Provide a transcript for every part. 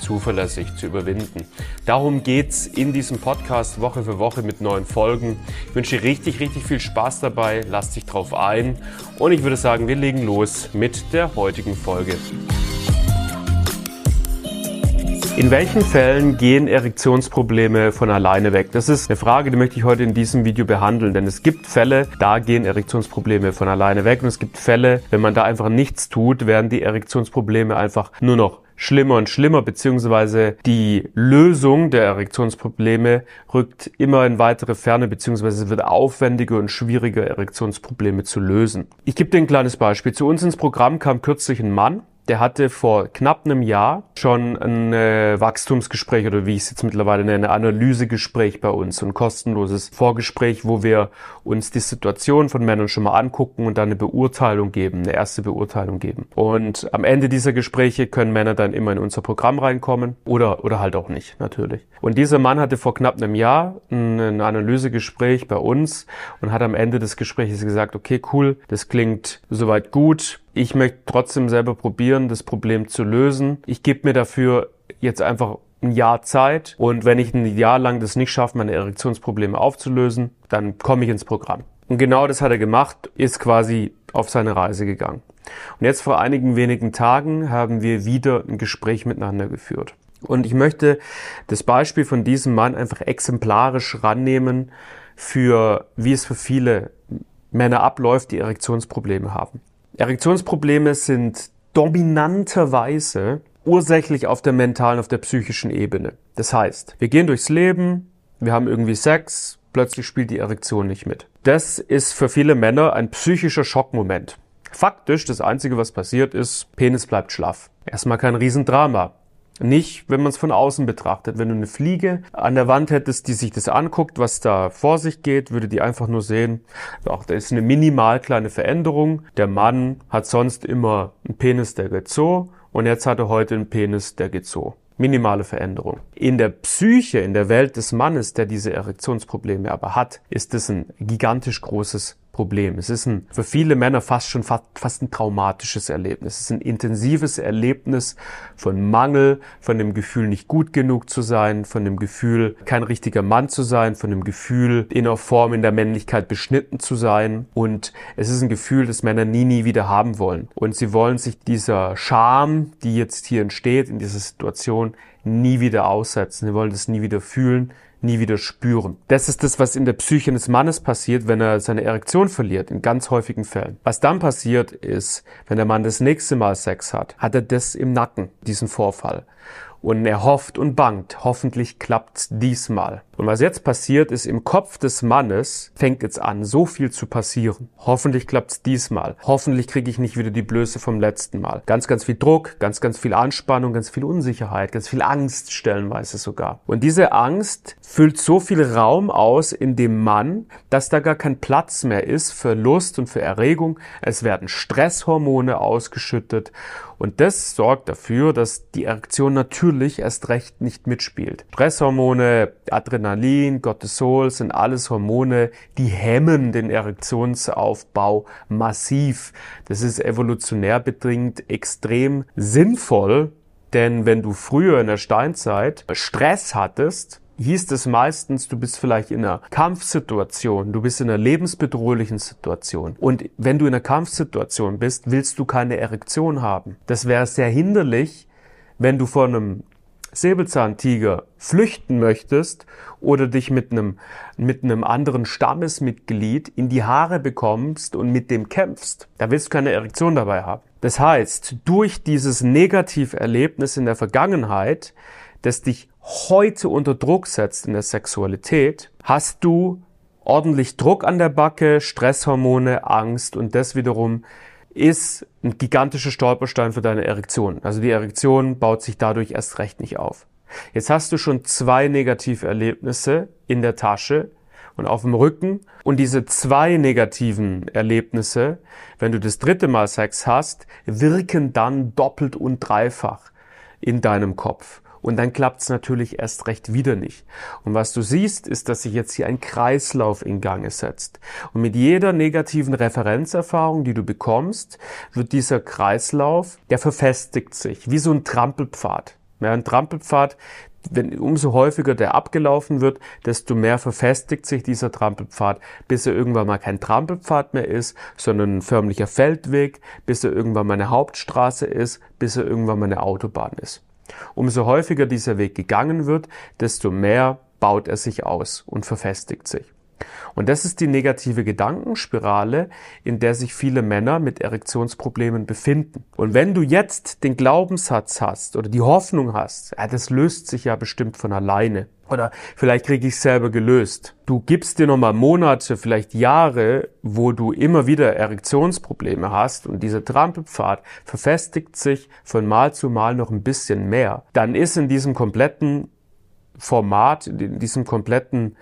zuverlässig zu überwinden. Darum geht's in diesem Podcast Woche für Woche mit neuen Folgen. Ich wünsche dir richtig, richtig viel Spaß dabei. Lass dich drauf ein. Und ich würde sagen, wir legen los mit der heutigen Folge. In welchen Fällen gehen Erektionsprobleme von alleine weg? Das ist eine Frage, die möchte ich heute in diesem Video behandeln, denn es gibt Fälle, da gehen Erektionsprobleme von alleine weg und es gibt Fälle, wenn man da einfach nichts tut, werden die Erektionsprobleme einfach nur noch schlimmer und schlimmer, beziehungsweise die Lösung der Erektionsprobleme rückt immer in weitere Ferne, beziehungsweise wird aufwendiger und schwieriger, Erektionsprobleme zu lösen. Ich gebe dir ein kleines Beispiel. Zu uns ins Programm kam kürzlich ein Mann, der hatte vor knapp einem Jahr schon ein äh, Wachstumsgespräch oder wie ich es jetzt mittlerweile nenne, Analysegespräch bei uns, ein kostenloses Vorgespräch, wo wir uns die Situation von Männern schon mal angucken und dann eine Beurteilung geben, eine erste Beurteilung geben. Und am Ende dieser Gespräche können Männer dann immer in unser Programm reinkommen oder, oder halt auch nicht, natürlich. Und dieser Mann hatte vor knapp einem Jahr ein Analysegespräch bei uns und hat am Ende des Gesprächs gesagt, okay, cool, das klingt soweit gut, ich möchte trotzdem selber probieren, das Problem zu lösen. Ich gebe mir dafür jetzt einfach ein Jahr Zeit und wenn ich ein Jahr lang das nicht schaffe, meine Erektionsprobleme aufzulösen, dann komme ich ins Programm. Und genau das hat er gemacht, ist quasi auf seine Reise gegangen. Und jetzt vor einigen wenigen Tagen haben wir wieder ein Gespräch miteinander geführt. Und ich möchte das Beispiel von diesem Mann einfach exemplarisch rannehmen für, wie es für viele Männer abläuft, die Erektionsprobleme haben. Erektionsprobleme sind dominanterweise ursächlich auf der mentalen, auf der psychischen Ebene. Das heißt, wir gehen durchs Leben, wir haben irgendwie Sex, plötzlich spielt die Erektion nicht mit. Das ist für viele Männer ein psychischer Schockmoment. Faktisch, das Einzige, was passiert ist, Penis bleibt schlaff. Erstmal kein Riesendrama. Nicht, wenn man es von außen betrachtet. Wenn du eine Fliege an der Wand hättest, die sich das anguckt, was da vor sich geht, würde die einfach nur sehen, ach, da ist eine minimal kleine Veränderung. Der Mann hat sonst immer einen Penis, der geht so, und jetzt hat er heute einen Penis, der geht so. Minimale Veränderung. In der Psyche, in der Welt des Mannes, der diese Erektionsprobleme aber hat, ist es ein gigantisch großes Problem. Es ist ein, für viele Männer fast schon fast, fast ein traumatisches Erlebnis. Es ist ein intensives Erlebnis von Mangel, von dem Gefühl, nicht gut genug zu sein, von dem Gefühl, kein richtiger Mann zu sein, von dem Gefühl, in der Form in der Männlichkeit beschnitten zu sein. Und es ist ein Gefühl, das Männer nie, nie wieder haben wollen. Und sie wollen sich dieser Scham, die jetzt hier entsteht, in dieser Situation, nie wieder aussetzen. Sie wollen das nie wieder fühlen, nie wieder spüren. Das ist das, was in der Psyche eines Mannes passiert, wenn er seine Erektion verliert, in ganz häufigen Fällen. Was dann passiert ist, wenn der Mann das nächste Mal Sex hat, hat er das im Nacken, diesen Vorfall und er hofft und bangt, hoffentlich klappt's diesmal. Und was jetzt passiert ist, im Kopf des Mannes fängt jetzt an, so viel zu passieren. Hoffentlich klappt's diesmal. Hoffentlich kriege ich nicht wieder die Blöße vom letzten Mal. Ganz, ganz viel Druck, ganz, ganz viel Anspannung, ganz viel Unsicherheit, ganz viel Angst stellenweise sogar. Und diese Angst füllt so viel Raum aus in dem Mann, dass da gar kein Platz mehr ist für Lust und für Erregung. Es werden Stresshormone ausgeschüttet und das sorgt dafür, dass die Erektion natürlich erst recht nicht mitspielt. Stresshormone, Adrenalin, Cortisol sind alles Hormone, die hemmen den Erektionsaufbau massiv. Das ist evolutionär bedingt extrem sinnvoll, denn wenn du früher in der Steinzeit Stress hattest, hieß es meistens, du bist vielleicht in einer Kampfsituation, du bist in einer lebensbedrohlichen Situation. Und wenn du in einer Kampfsituation bist, willst du keine Erektion haben. Das wäre sehr hinderlich, wenn du vor einem Säbelzahntiger flüchten möchtest oder dich mit einem, mit einem anderen Stammesmitglied in die Haare bekommst und mit dem kämpfst. Da willst du keine Erektion dabei haben. Das heißt, durch dieses Negativerlebnis in der Vergangenheit, das dich heute unter Druck setzt in der Sexualität, hast du ordentlich Druck an der Backe, Stresshormone, Angst und das wiederum ist ein gigantischer Stolperstein für deine Erektion. Also die Erektion baut sich dadurch erst recht nicht auf. Jetzt hast du schon zwei Negativerlebnisse in der Tasche und auf dem Rücken. Und diese zwei negativen Erlebnisse, wenn du das dritte Mal Sex hast, wirken dann doppelt und dreifach in deinem Kopf. Und dann klappt es natürlich erst recht wieder nicht. Und was du siehst, ist, dass sich jetzt hier ein Kreislauf in Gange setzt. Und mit jeder negativen Referenzerfahrung, die du bekommst, wird dieser Kreislauf, der verfestigt sich, wie so ein Trampelpfad. Ja, ein Trampelpfad, wenn umso häufiger der abgelaufen wird, desto mehr verfestigt sich dieser Trampelpfad, bis er irgendwann mal kein Trampelpfad mehr ist, sondern ein förmlicher Feldweg, bis er irgendwann mal eine Hauptstraße ist, bis er irgendwann mal eine Autobahn ist. Umso häufiger dieser Weg gegangen wird, desto mehr baut er sich aus und verfestigt sich. Und das ist die negative Gedankenspirale, in der sich viele Männer mit Erektionsproblemen befinden. Und wenn du jetzt den Glaubenssatz hast oder die Hoffnung hast, ja, das löst sich ja bestimmt von alleine. Oder vielleicht kriege ich es selber gelöst. Du gibst dir nochmal Monate, vielleicht Jahre, wo du immer wieder Erektionsprobleme hast und dieser Trampelpfad verfestigt sich von Mal zu Mal noch ein bisschen mehr. Dann ist in diesem kompletten Format, in diesem kompletten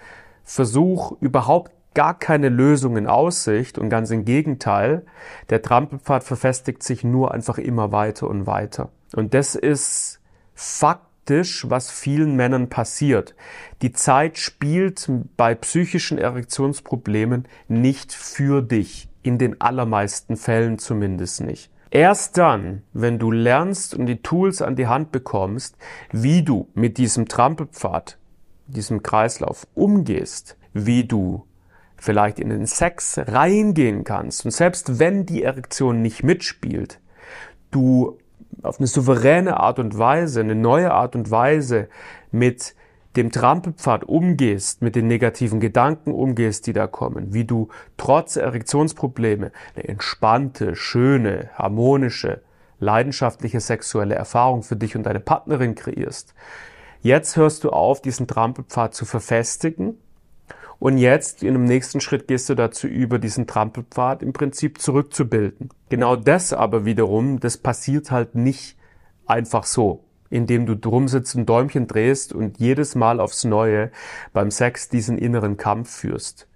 Versuch überhaupt gar keine Lösung in Aussicht und ganz im Gegenteil, der Trampelpfad verfestigt sich nur einfach immer weiter und weiter. Und das ist faktisch, was vielen Männern passiert. Die Zeit spielt bei psychischen Erektionsproblemen nicht für dich, in den allermeisten Fällen zumindest nicht. Erst dann, wenn du lernst und die Tools an die Hand bekommst, wie du mit diesem Trampelpfad diesem Kreislauf umgehst, wie du vielleicht in den Sex reingehen kannst. Und selbst wenn die Erektion nicht mitspielt, du auf eine souveräne Art und Weise, eine neue Art und Weise mit dem Trampelpfad umgehst, mit den negativen Gedanken umgehst, die da kommen, wie du trotz Erektionsprobleme eine entspannte, schöne, harmonische, leidenschaftliche sexuelle Erfahrung für dich und deine Partnerin kreierst, Jetzt hörst du auf, diesen Trampelpfad zu verfestigen. Und jetzt, in dem nächsten Schritt, gehst du dazu über, diesen Trampelpfad im Prinzip zurückzubilden. Genau das aber wiederum, das passiert halt nicht einfach so, indem du drum sitzt und Däumchen drehst und jedes Mal aufs Neue beim Sex diesen inneren Kampf führst.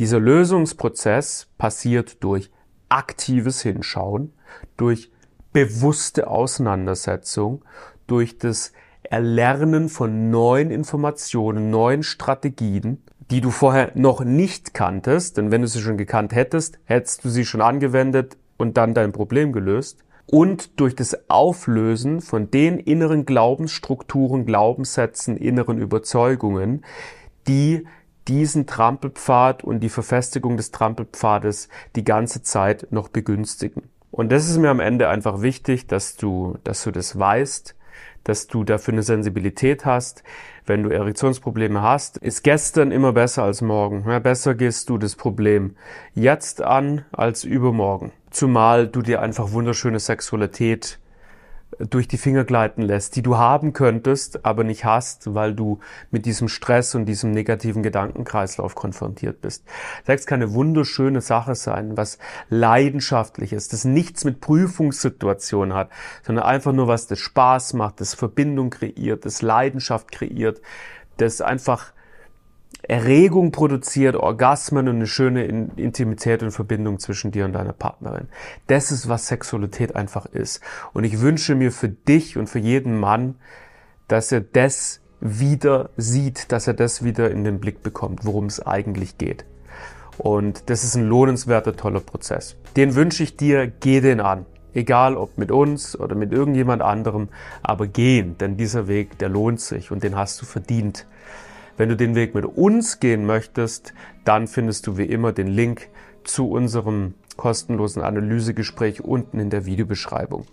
Dieser Lösungsprozess passiert durch aktives Hinschauen, durch bewusste Auseinandersetzung, durch das Erlernen von neuen Informationen, neuen Strategien, die du vorher noch nicht kanntest, denn wenn du sie schon gekannt hättest, hättest du sie schon angewendet und dann dein Problem gelöst. Und durch das Auflösen von den inneren Glaubensstrukturen, Glaubenssätzen, inneren Überzeugungen, die diesen Trampelpfad und die Verfestigung des Trampelpfades die ganze Zeit noch begünstigen. Und das ist mir am Ende einfach wichtig, dass du, dass du das weißt, dass du dafür eine Sensibilität hast. Wenn du Erektionsprobleme hast, ist gestern immer besser als morgen. Ja, besser gehst du das Problem jetzt an als übermorgen. Zumal du dir einfach wunderschöne Sexualität durch die Finger gleiten lässt, die du haben könntest, aber nicht hast, weil du mit diesem Stress und diesem negativen Gedankenkreislauf konfrontiert bist. Sex kann eine wunderschöne Sache sein, was leidenschaftlich ist, das nichts mit Prüfungssituation hat, sondern einfach nur was das Spaß macht, das Verbindung kreiert, das Leidenschaft kreiert, das einfach Erregung produziert, Orgasmen und eine schöne Intimität und Verbindung zwischen dir und deiner Partnerin. Das ist, was Sexualität einfach ist. Und ich wünsche mir für dich und für jeden Mann, dass er das wieder sieht, dass er das wieder in den Blick bekommt, worum es eigentlich geht. Und das ist ein lohnenswerter, toller Prozess. Den wünsche ich dir, geh den an. Egal ob mit uns oder mit irgendjemand anderem, aber gehen, denn dieser Weg, der lohnt sich und den hast du verdient. Wenn du den Weg mit uns gehen möchtest, dann findest du wie immer den Link zu unserem kostenlosen Analysegespräch unten in der Videobeschreibung.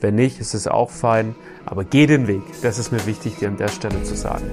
Wenn nicht, ist es auch fein, aber geh den Weg. Das ist mir wichtig, dir an der Stelle zu sagen.